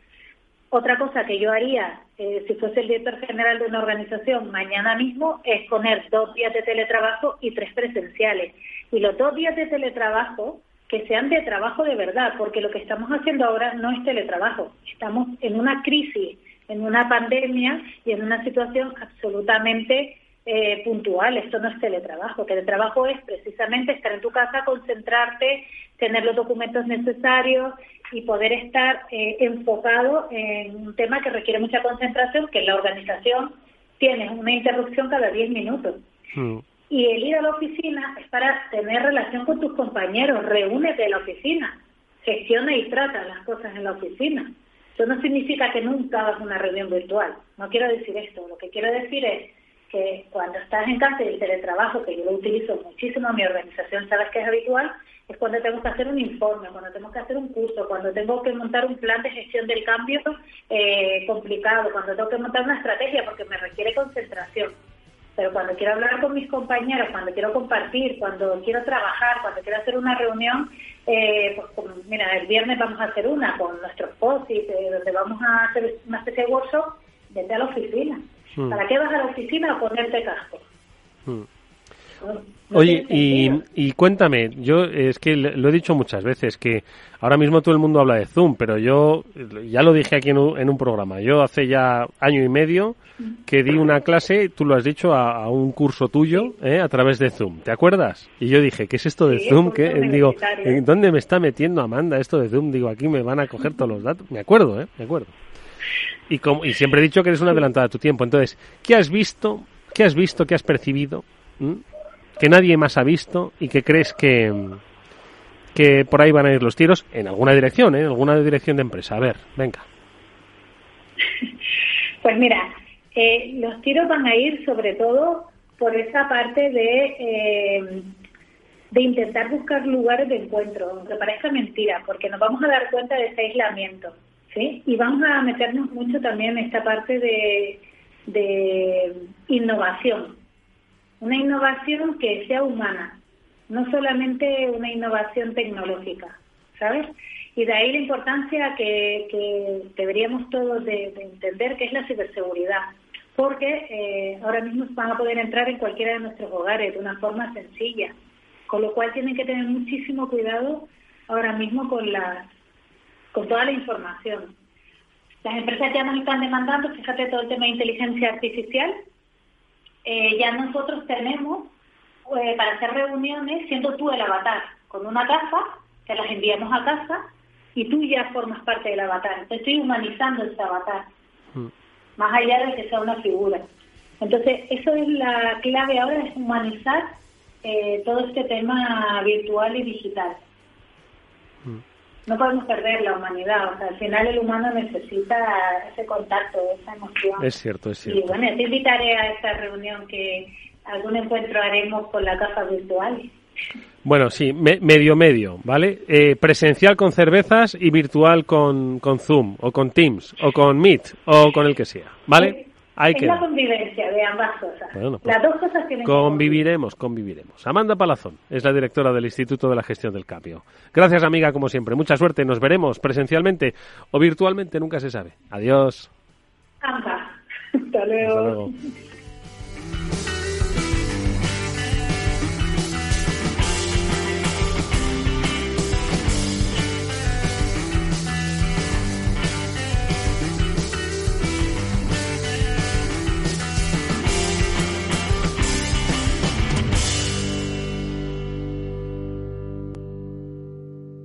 Otra cosa que yo haría, eh, si fuese el director general de una organización mañana mismo, es poner dos días de teletrabajo y tres presenciales. Y los dos días de teletrabajo que sean de trabajo de verdad, porque lo que estamos haciendo ahora no es teletrabajo. Estamos en una crisis en una pandemia y en una situación absolutamente eh, puntual, esto no es teletrabajo. Teletrabajo es precisamente estar en tu casa, concentrarte, tener los documentos necesarios y poder estar eh, enfocado en un tema que requiere mucha concentración, que en la organización tienes una interrupción cada 10 minutos. Mm. Y el ir a la oficina es para tener relación con tus compañeros, reúnete en la oficina, gestiona y trata las cosas en la oficina. Eso no significa que nunca hagas una reunión virtual. No quiero decir esto. Lo que quiero decir es que cuando estás en casa y el teletrabajo, que yo lo utilizo muchísimo en mi organización, sabes que es habitual, es cuando tengo que hacer un informe, cuando tengo que hacer un curso, cuando tengo que montar un plan de gestión del cambio eh, complicado, cuando tengo que montar una estrategia porque me requiere concentración. Pero cuando quiero hablar con mis compañeros, cuando quiero compartir, cuando quiero trabajar, cuando quiero hacer una reunión, eh, pues mira, el viernes vamos a hacer una con nuestros posts, eh, donde vamos a hacer una especie de workshop, vete a la oficina. Hmm. ¿Para qué vas a la oficina a ponerte casco? Hmm. Oye, y, y, cuéntame, yo es que lo he dicho muchas veces, que ahora mismo todo el mundo habla de Zoom, pero yo ya lo dije aquí en un, programa, yo hace ya año y medio que di una clase, tú lo has dicho, a, un curso tuyo ¿eh? a través de Zoom, ¿te acuerdas? Y yo dije, ¿qué es esto de Zoom? ¿Qué? Digo, ¿en dónde me está metiendo Amanda esto de Zoom? Digo, aquí me van a coger todos los datos. Me acuerdo, ¿eh? Me acuerdo. Y, como, y siempre he dicho que eres una adelantada a tu tiempo. Entonces, ¿qué has visto? ¿Qué has visto? ¿Qué has percibido? ¿Mm? Que nadie más ha visto y que crees que, que por ahí van a ir los tiros en alguna dirección, ¿eh? en alguna dirección de empresa. A ver, venga. Pues mira, eh, los tiros van a ir sobre todo por esa parte de, eh, de intentar buscar lugares de encuentro, aunque parezca mentira, porque nos vamos a dar cuenta de ese aislamiento, ¿sí? Y vamos a meternos mucho también en esta parte de, de innovación, una innovación que sea humana, no solamente una innovación tecnológica, ¿sabes? Y de ahí la importancia que, deberíamos todos de, entender que es la ciberseguridad, porque eh, ahora mismo van a poder entrar en cualquiera de nuestros hogares de una forma sencilla, con lo cual tienen que tener muchísimo cuidado ahora mismo con la, con toda la información. Las empresas ya nos están demandando, fíjate todo el tema de inteligencia artificial, eh, ya nosotros tenemos eh, para hacer reuniones, siendo tú el avatar, con una casa, que las enviamos a casa, y tú ya formas parte del avatar. Entonces estoy humanizando ese avatar, mm. más allá de que sea una figura. Entonces, eso es la clave ahora, es humanizar eh, todo este tema virtual y digital no podemos perder la humanidad. O sea, al final el humano necesita ese contacto, esa emoción. Es cierto, es cierto. Y bueno, te invitaré a esta reunión que algún encuentro haremos con la casa virtual. Bueno, sí, medio medio, ¿vale? Eh, presencial con cervezas y virtual con, con Zoom o con Teams o con Meet o con el que sea, ¿vale? Es la convivencia de ambas cosas. Pues Las dos cosas tienen Conviviremos, conviviremos. Amanda Palazón es la directora del Instituto de la Gestión del Cambio. Gracias, amiga, como siempre. Mucha suerte. Nos veremos presencialmente o virtualmente, nunca se sabe. Adiós. Hasta luego.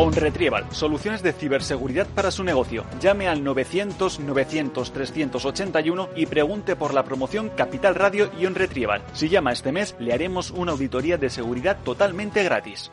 OnRetrieval, soluciones de ciberseguridad para su negocio. Llame al 900 900 381 y pregunte por la promoción Capital Radio y OnRetrieval. Si llama este mes, le haremos una auditoría de seguridad totalmente gratis.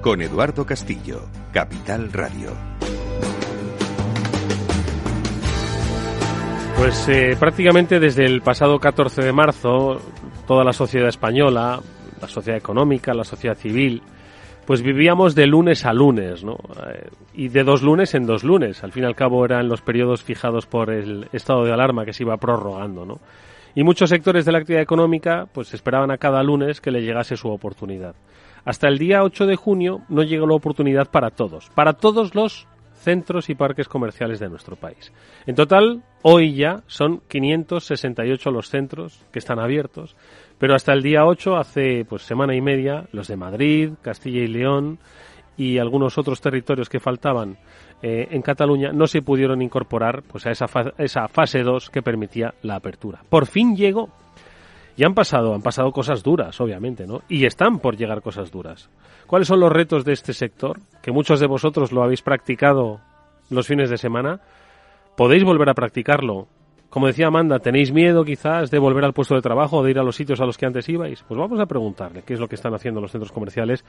con Eduardo Castillo, Capital Radio. Pues eh, prácticamente desde el pasado 14 de marzo, toda la sociedad española, la sociedad económica, la sociedad civil, pues vivíamos de lunes a lunes, ¿no? Eh, y de dos lunes en dos lunes. Al fin y al cabo eran los periodos fijados por el estado de alarma que se iba prorrogando, ¿no? Y muchos sectores de la actividad económica pues esperaban a cada lunes que le llegase su oportunidad. Hasta el día 8 de junio no llegó la oportunidad para todos, para todos los centros y parques comerciales de nuestro país. En total, hoy ya son 568 los centros que están abiertos, pero hasta el día 8, hace pues semana y media, los de Madrid, Castilla y León y algunos otros territorios que faltaban eh, en Cataluña no se pudieron incorporar pues a esa, esa fase 2 que permitía la apertura. Por fin llegó y han pasado, han pasado cosas duras, obviamente, ¿no? Y están por llegar cosas duras. ¿Cuáles son los retos de este sector? Que muchos de vosotros lo habéis practicado los fines de semana. ¿Podéis volver a practicarlo? Como decía Amanda, ¿tenéis miedo quizás de volver al puesto de trabajo o de ir a los sitios a los que antes ibais? Pues vamos a preguntarle qué es lo que están haciendo los centros comerciales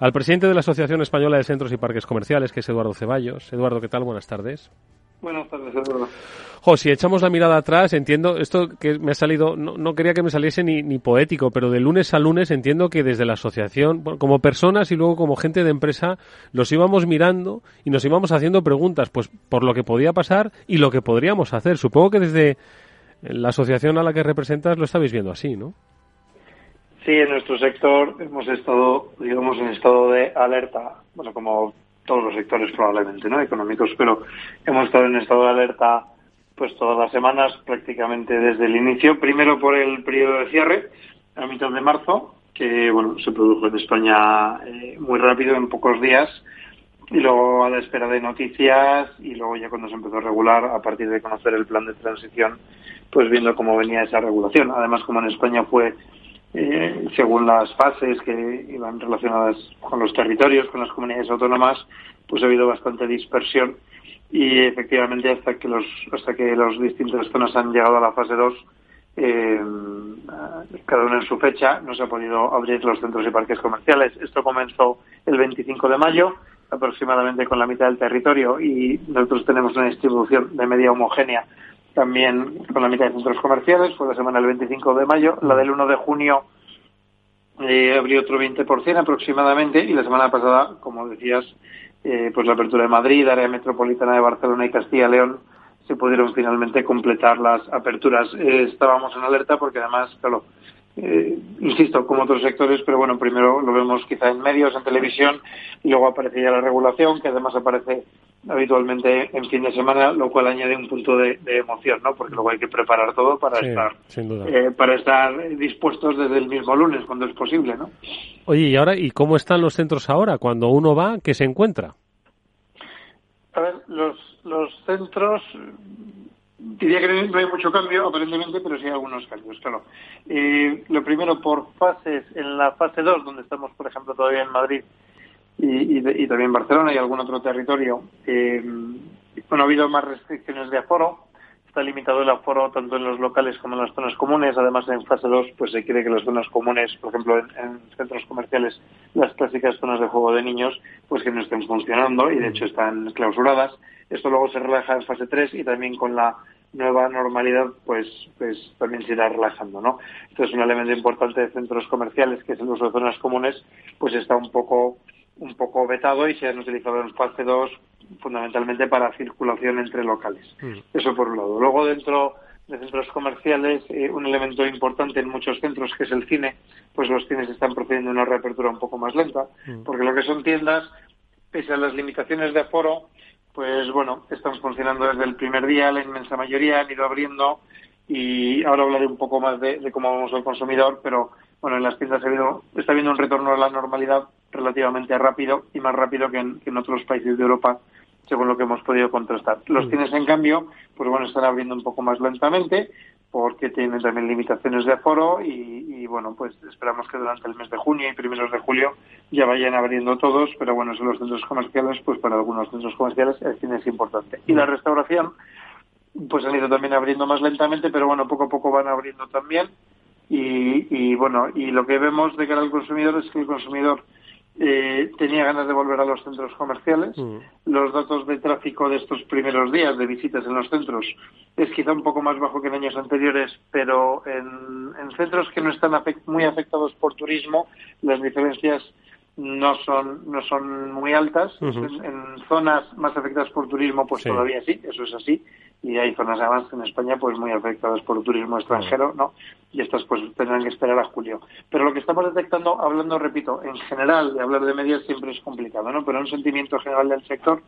al presidente de la Asociación Española de Centros y Parques Comerciales, que es Eduardo Ceballos. Eduardo, ¿qué tal? Buenas tardes. Buenas tardes, Eduardo. Jo, si echamos la mirada atrás, entiendo, esto que me ha salido, no, quería que me saliese ni, ni, poético, pero de lunes a lunes entiendo que desde la asociación, como personas y luego como gente de empresa, los íbamos mirando y nos íbamos haciendo preguntas, pues por lo que podía pasar y lo que podríamos hacer. Supongo que desde la asociación a la que representas lo estabais viendo así, ¿no? Sí, en nuestro sector hemos estado, digamos, en estado de alerta, bueno, como todos los sectores probablemente, ¿no? Económicos, pero hemos estado en estado de alerta pues todas las semanas, prácticamente desde el inicio. Primero por el periodo de cierre, a mitad de marzo, que bueno se produjo en España eh, muy rápido, en pocos días, y luego a la espera de noticias, y luego ya cuando se empezó a regular, a partir de conocer el plan de transición, pues viendo cómo venía esa regulación. Además, como en España fue eh, según las fases que iban relacionadas con los territorios, con las comunidades autónomas, pues ha habido bastante dispersión y efectivamente hasta que los hasta que los distintas zonas han llegado a la fase 2 eh, cada uno en su fecha no se ha podido abrir los centros y parques comerciales esto comenzó el 25 de mayo aproximadamente con la mitad del territorio y nosotros tenemos una distribución de media homogénea también con la mitad de centros comerciales fue la semana del 25 de mayo la del 1 de junio eh, abrió otro 20% aproximadamente y la semana pasada como decías eh, pues la apertura de Madrid, área metropolitana de Barcelona y Castilla y León se pudieron finalmente completar las aperturas. Eh, estábamos en alerta porque además, claro, eh, insisto, como otros sectores, pero bueno, primero lo vemos quizá en medios, en televisión, y luego aparece ya la regulación, que además aparece habitualmente en fin de semana, lo cual añade un punto de, emoción, ¿no? Porque luego hay que preparar todo para estar eh, para estar dispuestos desde el mismo lunes, cuando es posible, ¿no? Oye, y ahora, ¿y cómo están los centros ahora? Cuando uno va, ¿qué se encuentra? A ver, los, los centros diría que no hay mucho cambio aparentemente, pero sí hay algunos cambios, claro. Eh, lo primero por fases, en la fase 2, donde estamos, por ejemplo, todavía en Madrid, y, también Barcelona y algún otro territorio, eh, bueno, ha habido más restricciones de aforo. Está limitado el aforo tanto en los locales como en las zonas comunes. Además, en fase 2, pues se quiere que las zonas comunes, por ejemplo, en, centros comerciales, las clásicas zonas de juego de niños, pues que no estén funcionando y de hecho están clausuradas. Esto luego se relaja en fase 3 y también con la nueva normalidad, pues, pues también se irá relajando, ¿no? Esto es un elemento importante de centros comerciales, que es el uso de zonas comunes, pues está un poco un poco vetado y se han utilizado en fase 2 fundamentalmente para circulación entre locales. Mm. Eso por un lado. Luego dentro de centros comerciales, eh, un elemento importante en muchos centros que es el cine, pues los cines están procediendo a una reapertura un poco más lenta, mm. porque lo que son tiendas, pese a las limitaciones de aforo, pues bueno, estamos funcionando desde el primer día, la inmensa mayoría han ido abriendo y ahora hablaré un poco más de, cómo vamos al consumidor, pero bueno, en las tiendas ha habido, está habiendo un retorno a la normalidad relativamente rápido y más rápido que en otros países de Europa según lo que hemos podido contrastar. Los mm. tienes, en cambio, pues bueno, están abriendo un poco más lentamente porque tienen también limitaciones de aforo y, bueno, pues esperamos que durante el mes de junio y primeros de julio ya vayan abriendo todos, pero bueno, son los centros comerciales, pues para algunos centros comerciales el cine es importante. Y la mm. restauración, pues han ido también abriendo más lentamente, pero bueno, poco a poco van abriendo también. Y, y bueno, y lo que vemos de cara al consumidor es que el consumidor eh, tenía ganas de volver a los centros comerciales. Mm. Los datos de tráfico de estos primeros días de visitas en los centros es quizá un poco más bajo que en años anteriores, pero en, centros que no están muy afectados por turismo, las diferencias no son no son muy altas. en, zonas más afectadas por turismo, pues todavía sí, eso es así y hay zonas además en España pues muy afectadas por el turismo extranjero, ¿no? Y estas pues tendrán que esperar a julio. Pero lo que estamos detectando, hablando, repito, en general, de hablar de medias siempre es complicado, ¿no? Pero un sentimiento general del sector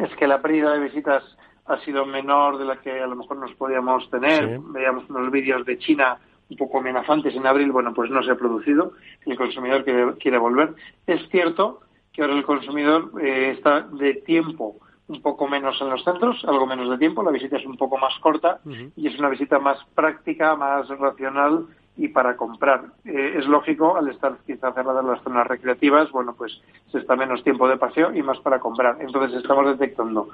es que la pérdida de visitas ha sido menor de la que a lo mejor nos podíamos tener. Veíamos unos vídeos de China un poco amenazantes en abril, bueno, pues no se ha producido. El consumidor quiere, quiere volver. Es cierto que ahora el consumidor eh, está de tiempo un poco menos en los centros, algo menos de tiempo, la visita es un poco más corta y es una visita más práctica, más racional y para comprar. Eh, es lógico, al estar quizá cerradas las zonas recreativas, bueno, pues se está menos tiempo de paseo y más para comprar. Entonces estamos detectando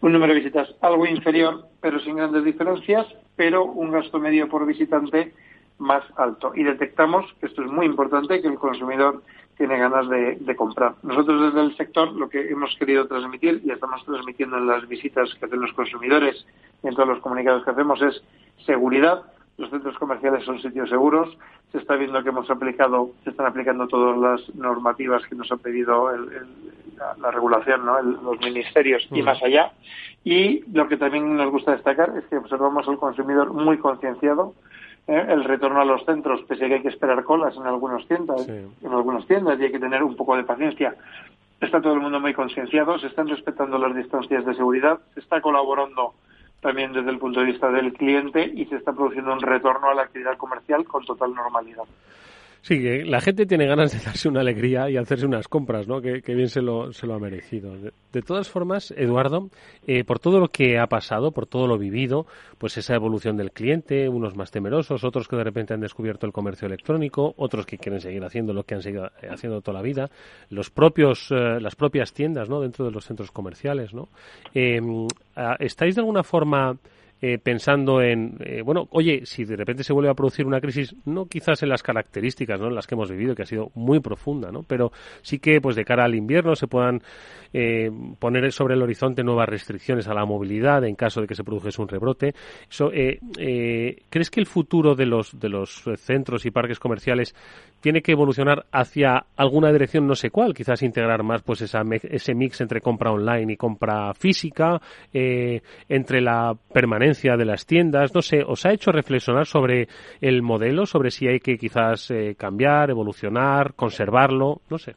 un número de visitas algo inferior, pero sin grandes diferencias, pero un gasto medio por visitante más alto. Y detectamos, que esto es muy importante, que el consumidor tiene ganas de, comprar. Nosotros desde el sector lo que hemos querido transmitir y estamos transmitiendo en las visitas que hacen los consumidores y en todos los comunicados que hacemos es seguridad. Los centros comerciales son sitios seguros. Se está viendo que hemos aplicado, se están aplicando todas las normativas que nos ha pedido la, regulación, ¿no? los ministerios y más allá. Y lo que también nos gusta destacar es que observamos al consumidor muy concienciado ¿eh? el retorno a los centros, pese a que hay que esperar colas en algunas tiendas, en algunas tiendas y hay que tener un poco de paciencia. Está todo el mundo muy concienciado, se están respetando las distancias de seguridad, se está colaborando también desde el punto de vista del cliente y se está produciendo un retorno a la actividad comercial con total normalidad. Sí, que la gente tiene ganas de darse una alegría y hacerse unas compras, ¿no? Que, bien se lo, se lo ha merecido. De, todas formas, Eduardo, eh, por todo lo que ha pasado, por todo lo vivido, pues esa evolución del cliente, unos más temerosos, otros que de repente han descubierto el comercio electrónico, otros que quieren seguir haciendo lo que han seguido eh, haciendo toda la vida, los propios, eh, las propias tiendas, ¿no? Dentro de los centros comerciales, ¿no? ¿Estáis de alguna forma eh, pensando en, eh, bueno, oye, si de repente se vuelve a producir una crisis, no quizás en las características, ¿no? En las que hemos vivido, que ha sido muy profunda, ¿no? Pero sí que, pues de cara al invierno se puedan eh, poner sobre el horizonte nuevas restricciones a la movilidad en caso de que se produjese un rebrote. ¿Crees que el futuro de los, de los centros y parques comerciales tiene que evolucionar hacia alguna dirección, no sé cuál, quizás integrar más pues esa, ese mix entre compra online y compra física, entre la permanencia de las tiendas, no sé, ¿os ha hecho reflexionar sobre el modelo, sobre si hay que quizás eh, cambiar, evolucionar, conservarlo, no sé?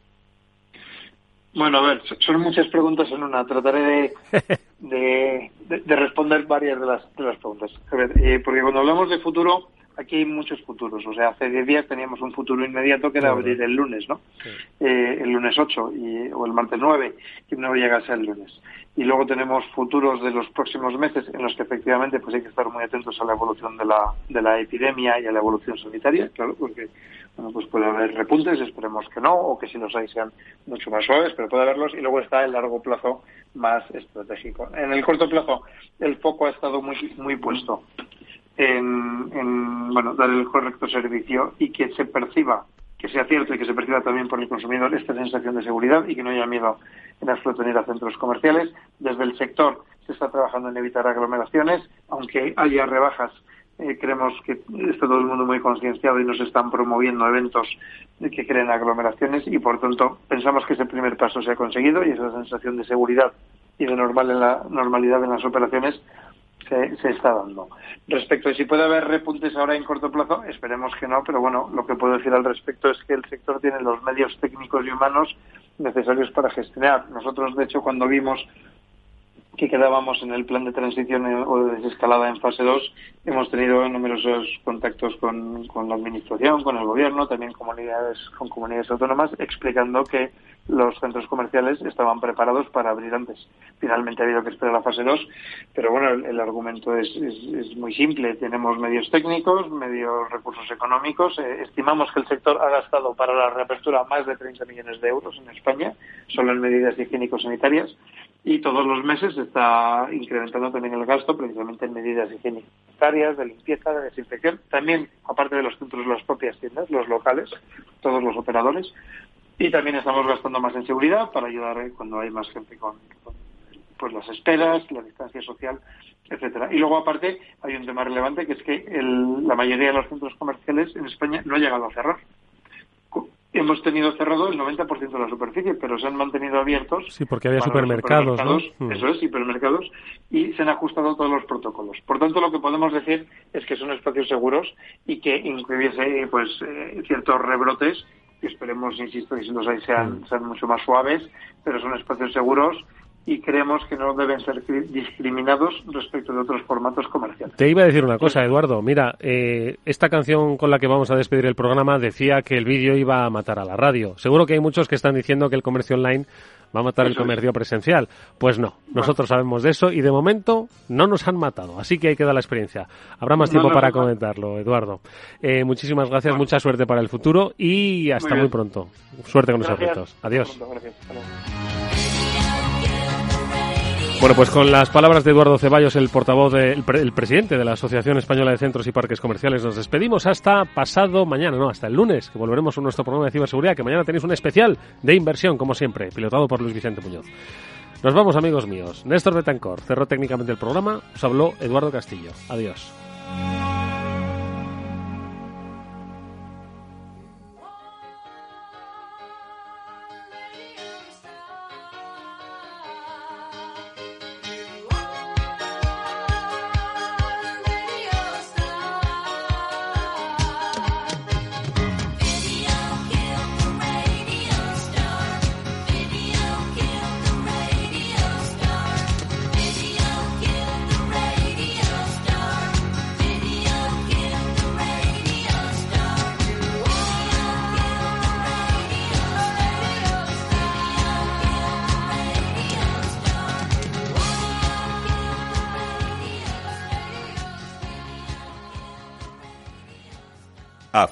Bueno, a ver, son muchas preguntas en una. Trataré de, de, responder varias de las, de las preguntas. A ver, eh, porque cuando hablamos de futuro, aquí hay muchos futuros. O sea, hace 10 días teníamos un futuro inmediato que era abrir el lunes, ¿no? Eh, el lunes 8 y, o el martes 9, que no llegase el lunes y luego tenemos futuros de los próximos meses en los que efectivamente pues hay que estar muy atentos a la evolución de la, de la epidemia y a la evolución sanitaria, claro, porque bueno, pues puede haber repuntes, esperemos que no, o que si los hay sean mucho más suaves, pero puede haberlos, y luego está el largo plazo más estratégico. En el corto plazo, el foco ha estado muy, muy puesto en, en bueno, dar el correcto servicio y que se perciba que sea cierto y que se perciba también por el consumidor esta sensación de seguridad y que no haya miedo en absoluto a centros comerciales. Desde el sector se está trabajando en evitar aglomeraciones, aunque haya rebajas. Eh, creemos que está todo el mundo muy concienciado y nos están promoviendo eventos que creen aglomeraciones y por tanto pensamos que ese primer paso se ha conseguido y esa sensación de seguridad y de normal en la normalidad en las operaciones se, está dando. Respecto a si puede haber repuntes ahora en corto plazo, esperemos que no, pero bueno, lo que puedo decir al respecto es que el sector tiene los medios técnicos y humanos necesarios para gestionar. Nosotros, de hecho, cuando vimos que quedábamos en el plan de transición o de desescalada en fase 2, hemos tenido numerosos contactos con, con, la administración, con el gobierno, también comunidades, con comunidades autónomas, explicando que los centros comerciales estaban preparados para abrir antes. Finalmente ha habido que esperar la fase 2, pero bueno, el, el argumento es, muy simple. Tenemos medios técnicos, medios recursos económicos. Eh, estimamos que el sector ha gastado para la reapertura más de 30 millones de euros en España, solo en medidas higiénico-sanitarias y todos los meses se está incrementando también el gasto precisamente en medidas higiénicas, de limpieza, de desinfección, también aparte de los centros, las propias tiendas, los locales, todos los operadores, y también estamos gastando más en seguridad para ayudar eh, cuando hay más gente con, con pues las esperas, la distancia social, etcétera. Y luego aparte hay un tema relevante que es que el, la mayoría de los centros comerciales en España no ha llegado a cerrar hemos tenido cerrado el 90% de la superficie, pero se han mantenido abiertos. Sí, porque había supermercados, supermercados ¿no? Mm. Eso es, supermercados, y se han ajustado todos los protocolos. Por tanto, lo que podemos decir es que son espacios seguros y que incluye pues, eh, ciertos rebrotes, que esperemos, insisto, que si los hay sean, sean mucho más suaves, pero son espacios seguros y creemos que no deben ser discriminados respecto de otros formatos comerciales. Te iba a decir una cosa, Eduardo. Mira, eh, esta canción con la que vamos a despedir el programa decía que el vídeo iba a matar a la radio. Seguro que hay muchos que están diciendo que el comercio online va a matar eso el comercio es. presencial. Pues no, nosotros bueno. sabemos de eso y de momento no nos han matado. Así que hay que dar la experiencia. Habrá más tiempo no, para comentarlo, Eduardo. Eh, muchísimas gracias, bueno. mucha suerte para el futuro y hasta muy, muy pronto. Suerte con gracias. retos. Adiós. Bueno, pues con las palabras de Eduardo Ceballos, el portavoz, de, el, pre, el, presidente de la Asociación Española de Centros y Parques Comerciales, nos despedimos hasta pasado mañana, no, hasta el lunes, que volveremos a nuestro programa de ciberseguridad, que mañana tenéis un especial de inversión, como siempre, pilotado por Luis Vicente Muñoz. Nos vamos, amigos míos. Néstor Betancor cerró técnicamente el programa, os habló Eduardo Castillo. Adiós.